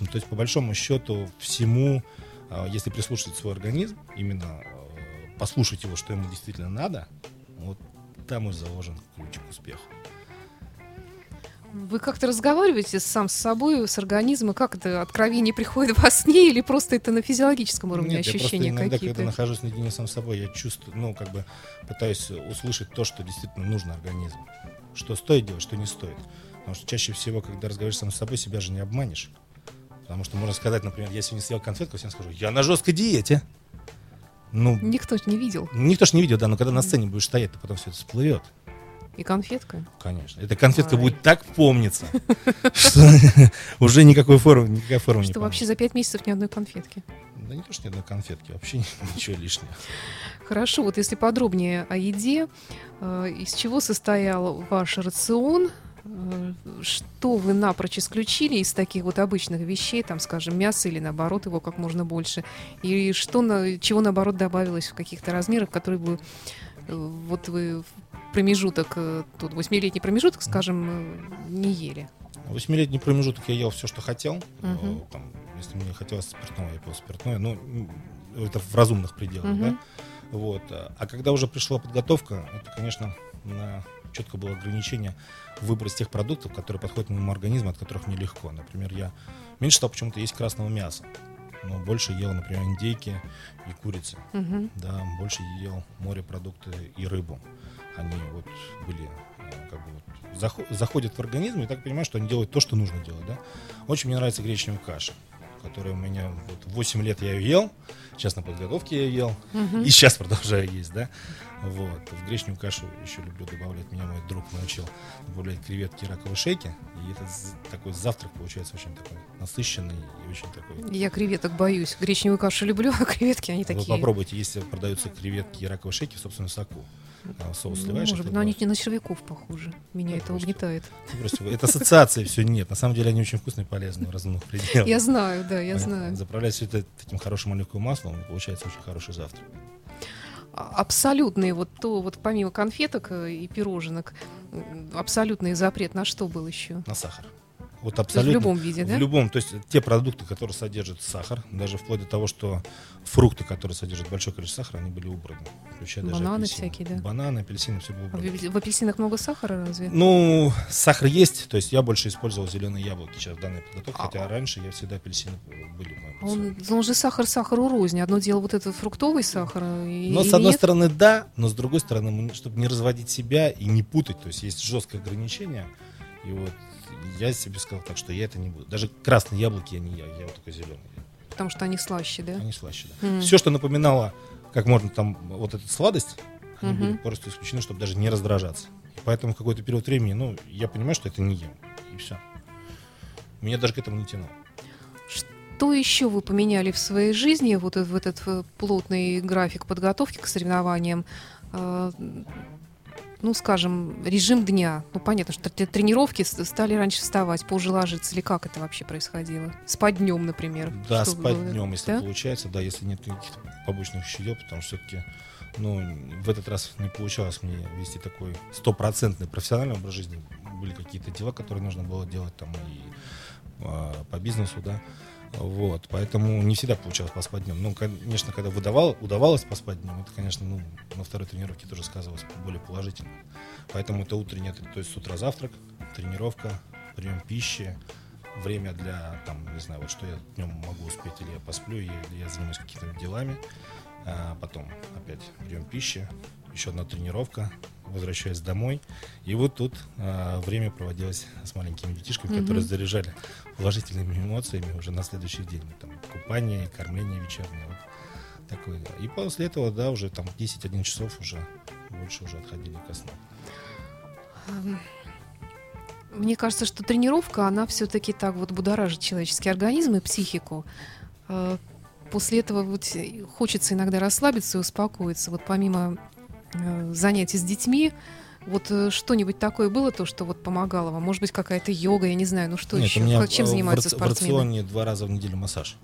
Ну, то есть, по большому счету, всему, а, если прислушать свой организм, именно э, послушать его, что ему действительно надо, вот там и заложен ключ к успеху. Вы как-то разговариваете сам с собой, с организмом, как это откровение приходит во сне или просто это на физиологическом уровне Нет, я ощущения иногда, какие-то? когда нахожусь наедине сам с собой, я чувствую, ну, как бы пытаюсь услышать то, что действительно нужно организму. Что стоит делать, что не стоит. Потому что чаще всего, когда разговариваешь сам с собой, себя же не обманешь. Потому что можно сказать, например, я сегодня съел конфетку, всем скажу, я на жесткой диете. Ну, Никто ж не видел. никто ж не видел, да, но когда на сцене будешь стоять, то потом все это всплывет. И конфетка. Конечно. Эта конфетка Ай. будет так помниться, [LAUGHS] что [LAUGHS] уже никакой формы, никакая форма не Что вообще за пять месяцев ни одной конфетки. Да не то, что ни одной конфетки, вообще [LAUGHS] ничего лишнего. Хорошо, вот если подробнее о еде, э, из чего состоял ваш рацион, э, что вы напрочь исключили из таких вот обычных вещей, там, скажем, мясо или наоборот его как можно больше, и что чего наоборот добавилось в каких-то размерах, которые э, вот вы промежуток, э, тут восьмилетний промежуток, скажем, э, не ели. Восьмилетний промежуток я ел все, что хотел. Э, Там, если мне хотелось спиртного, я пил спиртное. Ну, м, это в разумных пределах, Мгм. да. Вот. А когда уже пришла подготовка, это, конечно, на четко было ограничение в выборе тех продуктов, которые подходят моему организму, от которых мне легко. Например, я меньше стал почему-то есть красного мяса, но больше ел, например, индейки и курицы. Да, больше ел морепродукты и рыбу. Они вот были э, как бы вот, захо- заходят в организм и так понимаю, что они делают то, что нужно делать. Да? Очень мне нравится гречневая каша, которая у меня вот 8 лет я ее ел, сейчас на подготовке я ее ел, и сейчас [LAUGHS] продолжаю есть, да. Вот. В гречневую кашу еще люблю добавлять, меня мой друг научил добавлять креветки и раковые шейки, и это такой завтрак получается очень такой насыщенный и очень такой Я креветок боюсь. Гречневую кашу люблю, [LAUGHS] а креветки они Вы такие. попробуйте, если продаются креветки и раковые шейки в собственном соку. А, Соус Ну, сливаешь. может быть, но они не на червяков похожи. Меня Да, это просто. угнетает. Ну, просто это ассоциации все нет. На самом деле они очень вкусные и полезные в разумных пределах. Я знаю, да, я знаю. Заправлять все это таким хорошим оливковым маслом, получается очень хороший завтрак. А- Абсолютный вот то, вот помимо конфеток э, и пироженок, абсолютный запрет на что был еще? На сахар. Вот есть в абсолютно. любом виде, да? В любом, то есть те продукты, которые содержат сахар, даже вплоть до того, что фрукты, которые содержат большое количество сахара, они были убраны. Включая даже Бананы апельсины. всякие, да? Бананы, апельсины, все было А убрано. В апель- в апельсинах много сахара разве? Ну, сахар есть, то есть я больше использовал зеленые яблоки сейчас в данной подготовке, А- хотя раньше я всегда апельсины были А. Он, он же сахар сахару рознь. Одно дело вот этот фруктовый сахар. И, Но и с одной нет. стороны да, но с другой стороны, чтобы не разводить себя и не путать, то есть есть жесткое ограничение, и вот я себе сказал так, что я это не буду. Даже красные яблоки я не ел, я вот только зеленые. Потому что они слаще, да? Они слаще, да. Мгм. Все, что напоминало, как можно там вот эту сладость, они Мгм. были просто исключены, чтобы даже не раздражаться. И поэтому какой-то период времени, ну, я понимаю, что это не ем. И все. Меня даже к этому не тянуло. Что еще вы поменяли в своей жизни, вот в этот э, плотный график подготовки к соревнованиям? Э, Ну, скажем, режим дня. Ну, понятно, что тр- тренировки стали раньше вставать, позже ложиться. Или как это вообще происходило? Спать днем, например. Да, спать было? днем, если Да? получается, да, если нет никаких побочных веществ, потому что все-таки, ну, в этот раз не получалось мне вести такой стопроцентный профессиональный образ жизни. Были какие-то дела, которые нужно было делать там и а, по бизнесу, да. Вот, поэтому не всегда получалось поспать днем. Ну, конечно, когда выдавал, удавалось поспать днем, это, конечно, ну, на второй тренировке тоже сказывалось более положительно. Поэтому это утреннее, то есть с утра завтрак, тренировка, прием пищи, время для, там, не знаю, вот что я днем могу успеть, или я посплю, или я занимаюсь какими-то делами. А потом опять прием пищи, еще одна тренировка, возвращаюсь домой. И вот тут а, время проводилось с маленькими детишками, Мгм. которые заряжали положительными эмоциями уже на следующий день. Там, купание, кормление вечернее. Вот такое, да. И после этого, да, уже там 10-11 часов уже больше уже отходили ко сну. Мне кажется, что тренировка, она все-таки так вот будоражит человеческий организм и психику. Э, После этого вот э, хочется иногда расслабиться и успокоиться. Вот помимо занятий с детьми, вот э, что-нибудь такое было, то, что вот помогало вам? Может быть, какая-то йога, я не знаю, ну что Нет, еще? у меня Чем в- занимаются в, рац- в спортсмены? рационе два раза в неделю массаж.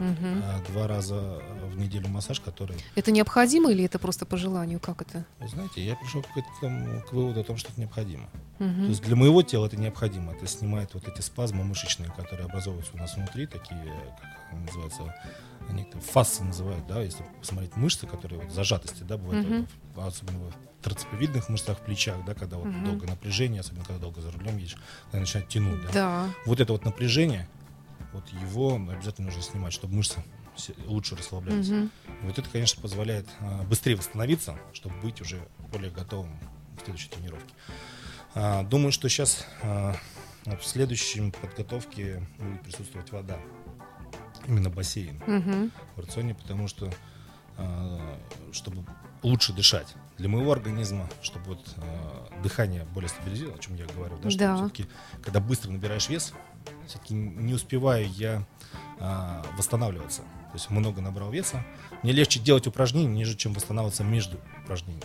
А, Два раза в неделю массаж, который Это необходимо или это просто по желанию? Как это? Вы знаете, я пришел к, этому, к выводу о том, что это необходимо. Мгм. То есть для моего тела это необходимо. Это снимает вот эти спазмы мышечные, которые образовываются у нас внутри, такие, как они называются, они как фасцы называют, да, если посмотреть мышцы, которые вот зажатости, да, бывают, Мгм. в- особенно в трапециевидных мышцах, в плечах, да, когда вот Мгм. долго напряжение, особенно когда долго за рулем едешь, когда начинает тянуть, да. Да. Вот это вот напряжение, вот его обязательно нужно снимать, чтобы мышцы лучше расслаблялись. Мгм. Вот это, конечно, позволяет а, быстрее восстановиться, чтобы быть уже более готовым к следующей тренировке. А, думаю, что сейчас в следующем подготовке будет присутствовать вода. Именно бассейн Мгм. в рационе, потому что а, чтобы лучше дышать для моего организма, чтобы вот а, дыхание более стабилизировалось, о чем я говорю, да, что Да. все-таки, когда быстро набираешь вес, все-таки не успеваю я а, восстанавливаться. То есть много набрал веса. Мне легче делать упражнения, нежели чем восстанавливаться между упражнениями.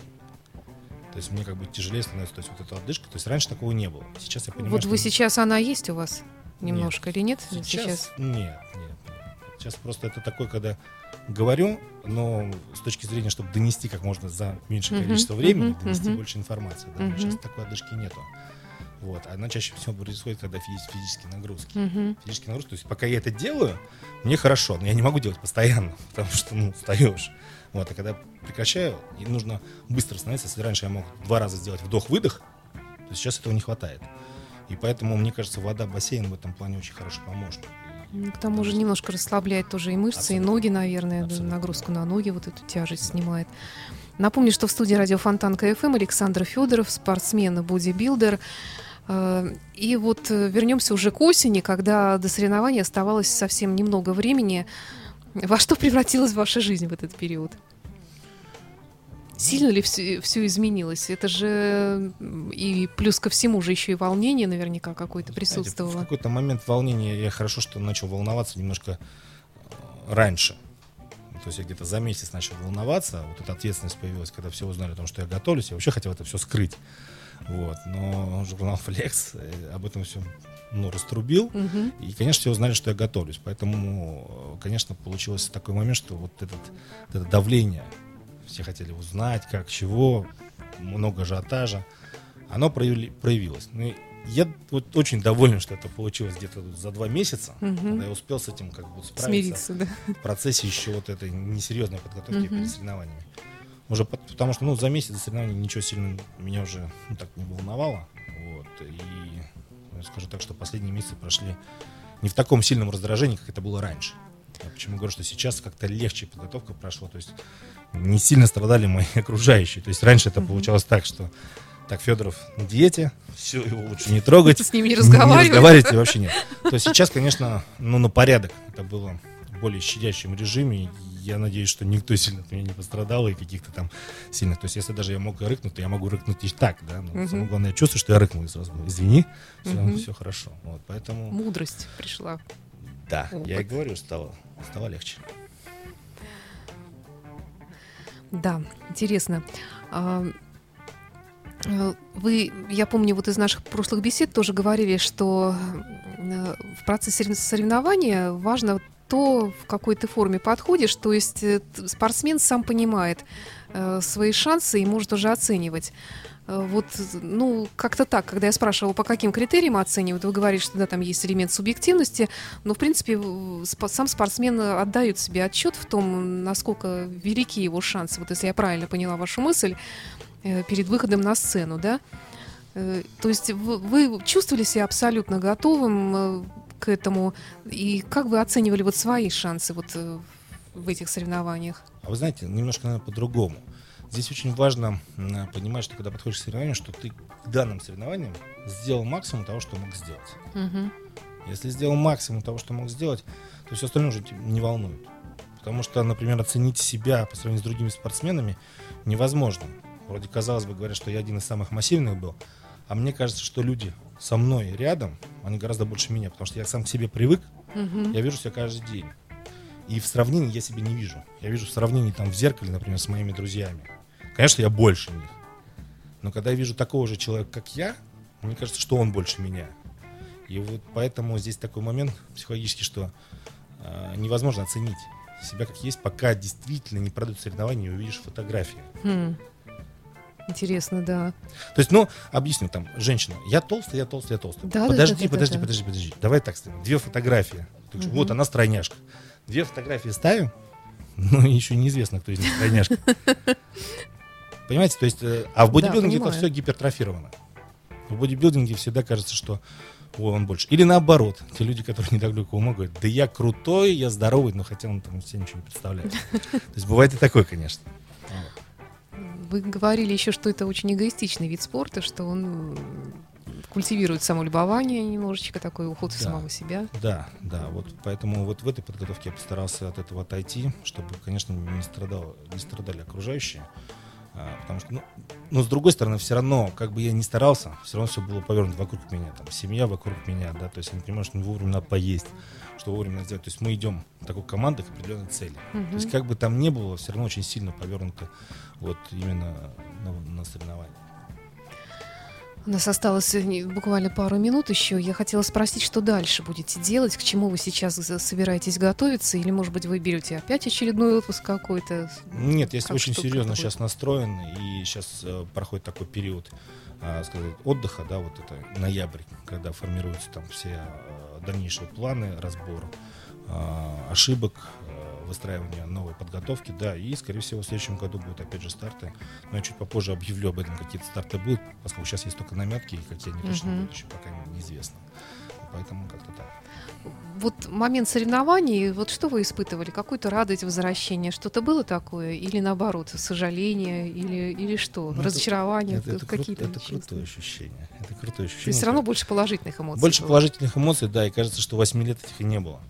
То есть мне как бы тяжелее становится, то есть вот эта отдышка. То есть раньше такого не было. Сейчас я понимаю, Вот вы сейчас, она есть у вас немножко или нет? Сейчас, нет, нет, нет. Сейчас просто это такой, когда говорю, но с точки зрения, чтобы донести как можно за меньшее Мгм, количество времени, мгм, донести мгм. больше информации. Да, Мгм. Сейчас такой отдышки нету. Вот. Она чаще всего происходит, когда есть физические нагрузки. Мгм. Физические нагрузки, то есть пока я это делаю, мне хорошо, но я не могу делать постоянно, [LAUGHS] потому что, ну, устаешь. Вот, а когда прекращаю, и нужно быстро становиться, если раньше я мог два раза сделать вдох-выдох, есть сейчас этого не хватает. И поэтому, мне кажется, вода, бассейн в этом плане очень хороший помощник. К тому же немножко расслабляет тоже и мышцы, и Абсолютно. ноги, наверное, Абсолютно, нагрузку на ноги, вот эту тяжесть снимает. Напомню, что в студии радио Фонтанка FM Александр Федоров, спортсмен и бодибилдер. Э, И вот э, вернемся уже к осени, когда до соревнований оставалось совсем немного времени. Во что превратилась ваша жизнь в этот период? Сильно ли все, изменилось? Это же и плюс ко всему же еще и волнение наверняка какое-то Знаете, В присутствовало. какой-то момент волнения я хорошо, что начал волноваться немножко э, раньше. То есть я где-то за месяц начал волноваться, вот эта ответственность появилась, когда все узнали о том, что я готовлюсь. Я вообще хотел это все скрыть. Вот. Но журнал Flex э, об этом все ну, раструбил. Мгм. И, конечно, все узнали, что я готовлюсь. Поэтому, э, конечно, получился такой момент, что вот этот, вот это давление, все хотели узнать, как, чего, много ажиотажа, оно прояви- проявилось. Ну, я вот очень доволен, что это получилось где-то за два месяца, Мгм. когда я успел с этим как бы справиться Смириться, да. в процессе еще вот этой несерьезной подготовки Мгм. перед соревнованиями. Уже по- потому что, ну, за месяц до соревнований ничего сильно меня уже ну, так не волновало. Вот. И скажу так, что последние месяцы прошли не в таком сильном раздражении, как это было раньше. Я почему говорю, что сейчас как-то легче подготовка прошла. То есть не сильно страдали мои [LAUGHS] окружающие. То есть раньше это получалось так, что так, Федоров на диете, все, его лучше не трогать. С ними не Не разговаривать. разговаривать и вообще нет. То есть сейчас, конечно, ну, на порядок. Это было в более щадящем режиме. Я надеюсь, что никто сильно от меня не пострадал и каких-то там сильных. То есть, если даже я мог рыкнуть, то я могу рыкнуть и так, да. Но Мгм. самое главное, я чувствую, что я рыкнул и сразу. говорю, Извини, все, Мгм. все хорошо. Вот, поэтому, Мудрость пришла. Да, я и говорю, стало, стало легче. Да, интересно. А, э, Вы, я помню, вот из наших прошлых бесед тоже говорили, что э, в процессе сорев- соревнования важно то, в какой ты форме подходишь. То есть э, спортсмен сам понимает свои шансы и может уже оценивать. Э, Вот, ну, как-то так, когда я спрашивала, по каким критериям оценивают, вы говорите, что да, там есть элемент субъективности, но, в принципе, сам спортсмен отдает себе отчет в том, насколько велики его шансы, вот если я правильно поняла вашу мысль, э, перед выходом на сцену, да? Э, То есть вы, чувствовали себя абсолютно готовым к этому, и как вы оценивали вот свои шансы вот в этих соревнованиях? А вы знаете, немножко, наверное, по-другому. Здесь очень важно м, понимать, что когда подходишь к соревнованию, что ты к данным соревнованиям сделал максимум того, что мог сделать. Мгм. Если сделал максимум того, что мог сделать, то все остальное уже не волнует. Потому что, например, оценить себя по сравнению с другими спортсменами невозможно. Вроде казалось бы, говорят, что я один из самых массивных был, а мне кажется, что люди со мной рядом, они гораздо больше меня, потому что я сам к себе привык, Мгм. я вижу себя каждый день. И в сравнении я себя не вижу. Я вижу в сравнении там в зеркале, например, с моими друзьями. Конечно, я больше них. Но когда я вижу такого же человека, как я, мне кажется, что он больше меня. И вот поэтому здесь такой момент психологический, что э, невозможно оценить себя как есть, пока действительно не пройдут соревнования и увидишь фотографии. Хм. Интересно, да. То есть, ну, объясню, там, женщина, я толстая, я толстая, я толстая. Да, подожди, да, да, подожди, да, да. подожди, подожди. Давай так ставим. Две фотографии. Говоришь, Вот она стройняшка. Две фотографии ставим, [LAUGHS] ну, еще неизвестно, кто из них стройняшка. [LAUGHS] Понимаете, то есть, э, а в бодибилдинге это понимаю. все гипертрофировано. В бодибилдинге всегда кажется, что ой, он больше. Или наоборот, те люди, которые не так далеко говорят, да я крутой, я здоровый, но хотя он там все ничего не представляет. [LAUGHS] То есть бывает и такое, конечно. Вы говорили еще, что это очень эгоистичный вид спорта, что он м, культивирует самолюбование немножечко, такой уход в Да. самого себя. Да, да, вот поэтому вот в этой подготовке я постарался от этого отойти, чтобы, конечно, не, страдал, не страдали окружающие. А, потому что, ну, но с другой стороны, все равно, как бы я ни старался, все равно все было повернуто вокруг меня, там, семья вокруг меня, да, то есть я не понимаю, что вовремя надо поесть, что вовремя надо сделать. То есть мы идем такой командой к определенной цели. То есть как бы там ни было, все равно очень сильно повернуто вот именно на, на соревнования. У нас осталось э, буквально пару минут еще. Я хотела спросить, что дальше будете делать, к чему вы сейчас за- собираетесь готовиться, или, может быть, вы берете опять очередной отпуск какой-то? Нет, я Как очень серьезно сейчас настроен, и сейчас э, проходит такой период а, сказать, отдыха, да, вот это ноябрь, когда формируются там все э, дальнейшие планы, разбор э, ошибок, э, выстраивания новой подготовки, да, и, скорее всего, в следующем году будут опять же старты. Но я чуть попозже объявлю об этом, какие-то старты будут, поскольку сейчас есть только наметки, и какие они точно Мгм. будут, еще пока неизвестно. Поэтому как-то так. Вот момент соревнований, вот что вы испытывали? Какую-то радость возвращения? Что-то было такое? Или наоборот, сожаление? Или, или что? Ну, Разочарование? Это, это, Какие-то это крутое ощущение. Это крутое ощущение. То есть все равно больше положительных эмоций. Больше было? положительных эмоций, да, и кажется, что 8 лет этих и не было.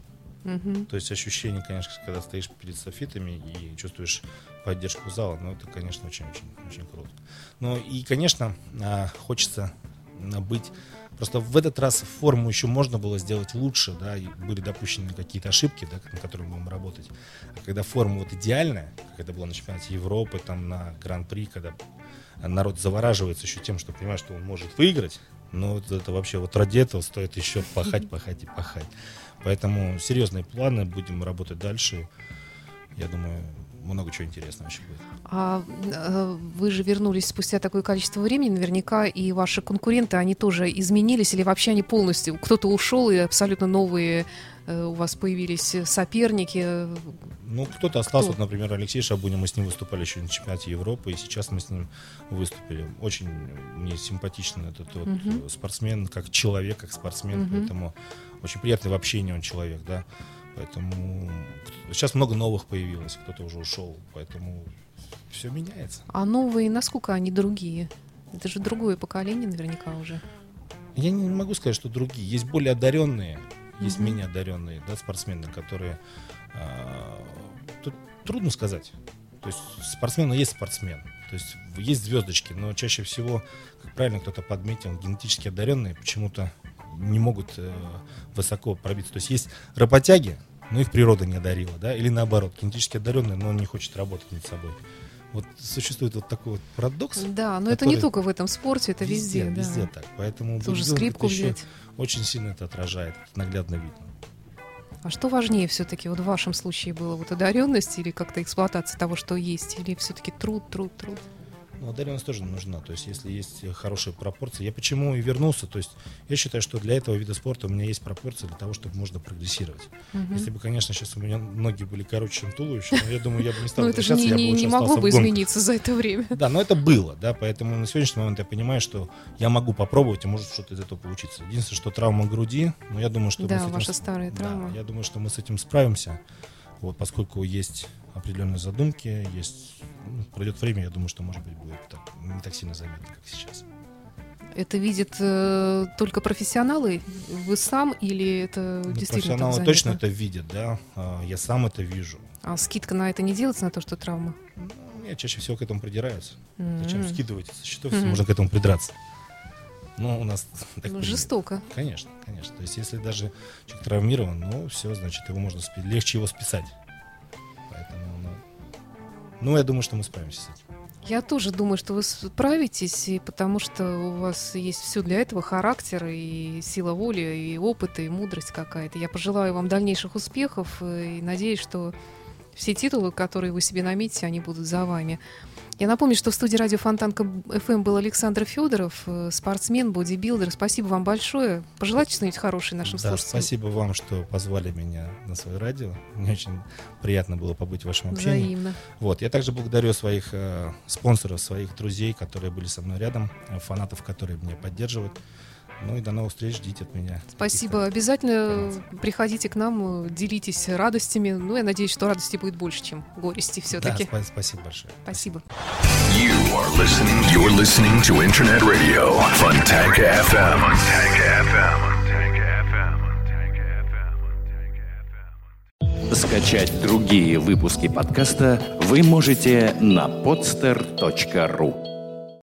Мгм. То есть ощущение, конечно, когда стоишь перед софитами и чувствуешь поддержку зала, ну, это, конечно, очень-очень очень круто. Ну, и, конечно, а, хочется быть... Просто в этот раз форму еще можно было сделать лучше, да, и были допущены какие-то ошибки, да, на которые мы будем работать. А когда форма вот идеальная, как это было на чемпионате Европы, там, на Гран-при, когда народ завораживается еще тем, что понимает, что он может выиграть, ну, вот это вообще, вот ради этого стоит еще пахать, пахать и пахать. Поэтому серьезные планы, будем работать дальше. Я думаю, много чего интересного еще будет. А э, вы же вернулись спустя такое количество времени, наверняка и ваши конкуренты, они тоже изменились или вообще они полностью, кто-то ушел и абсолютно новые э, у вас появились соперники? Ну, кто-то остался, Кто? вот, например, Алексей Шабунин, мы с ним выступали еще на чемпионате Европы, и сейчас мы с ним выступили. Очень мне симпатичный этот вот, э, спортсмен, как человек, как спортсмен, Мгм. поэтому очень приятный в общении он человек, да. Поэтому сейчас много новых появилось, кто-то уже ушел, поэтому все меняется. А новые, насколько они другие? Это же другое поколение наверняка уже. Я не могу сказать, что другие. Есть более одаренные, есть Мгм. менее одаренные, да, спортсмены, которые а, тут трудно сказать. То есть спортсмен, но есть спортсмен. То есть есть звездочки, но чаще всего, как правильно кто-то подметил, генетически одаренные почему-то не могут э, высоко пробиться. То есть есть работяги, но их природа не одарила, да, или наоборот, генетически одаренный, но он не хочет работать над собой. Вот существует вот такой вот парадокс. Да, но это не только в этом спорте, это везде. да. везде так. Поэтому Тоже скрипку взять. очень сильно это отражает, наглядно видно. А что важнее все-таки вот в вашем случае было? Вот одаренность или как-то эксплуатация того, что есть? Или все-таки труд, труд, труд? Ну, одаренность тоже нужна. То есть, если есть хорошие пропорции. Я почему и вернулся. То есть, я считаю, что для этого вида спорта у меня есть пропорции для того, чтобы можно прогрессировать. Мгм. Если бы, конечно, сейчас у меня ноги были короче, чем туловище, но я думаю, я бы не стал Ну это же возвращаться, не, я бы не, лучше не могло бы измениться за это время. Да, но это было, да, поэтому на сегодняшний момент я понимаю, что я могу попробовать, и может что-то из этого получиться. Единственное, что травма груди, но я думаю, что мы Да, с этим ваша старая да, травма. я думаю, что мы с этим справимся, вот, поскольку есть определенные задумки, есть, ну, пройдет время, я думаю, что, может быть, будет так, не так сильно заметно, как сейчас. Это видят э, только профессионалы? Вы сам или это Ну, действительно профессионалы точно это видят, да, а, я сам это вижу. А скидка на это не делается, на то, что травма? Ну, Я чаще всего к этому придираюсь. Зачем М. скидывать со счетов, если можно к этому придраться? Ну, у нас так Ну. Жестоко. Конечно, конечно. То есть, если даже человек травмирован, ну, все, значит, его можно легче его списать. Ну, ну, я думаю, что мы справимся с этим. Я тоже думаю, что вы справитесь, и потому что у вас есть все для этого, характер, и сила воли, и опыт, и мудрость какая-то. Я пожелаю вам дальнейших успехов э, и надеюсь, что все титулы, которые вы себе наметите, они будут за вами. Я напомню, что в студии радио Фонтанка ФМ был Александр Федоров, э, спортсмен, бодибилдер. Спасибо вам большое. Пожелайте что-нибудь хорошее нашим Да, слушателям. спасибо вам, что позвали меня на свое радио. Мне очень приятно было побыть в вашем общении. Взаимно. Вот, я также благодарю своих э, спонсоров, своих друзей, которые были со мной рядом, э, фанатов, которые меня поддерживают. Ну и до новых встреч, ждите от меня. Спасибо. Обязательно приходите к нам, делитесь радостями. Ну, я надеюсь, что радости будет больше, чем горести Да, все-таки. спа- спасибо большое. Спасибо. You are listening. You're listening to Internet Radio, Funtank FM. Funtank FM. Скачать другие выпуски подкаста вы можете на podster.ru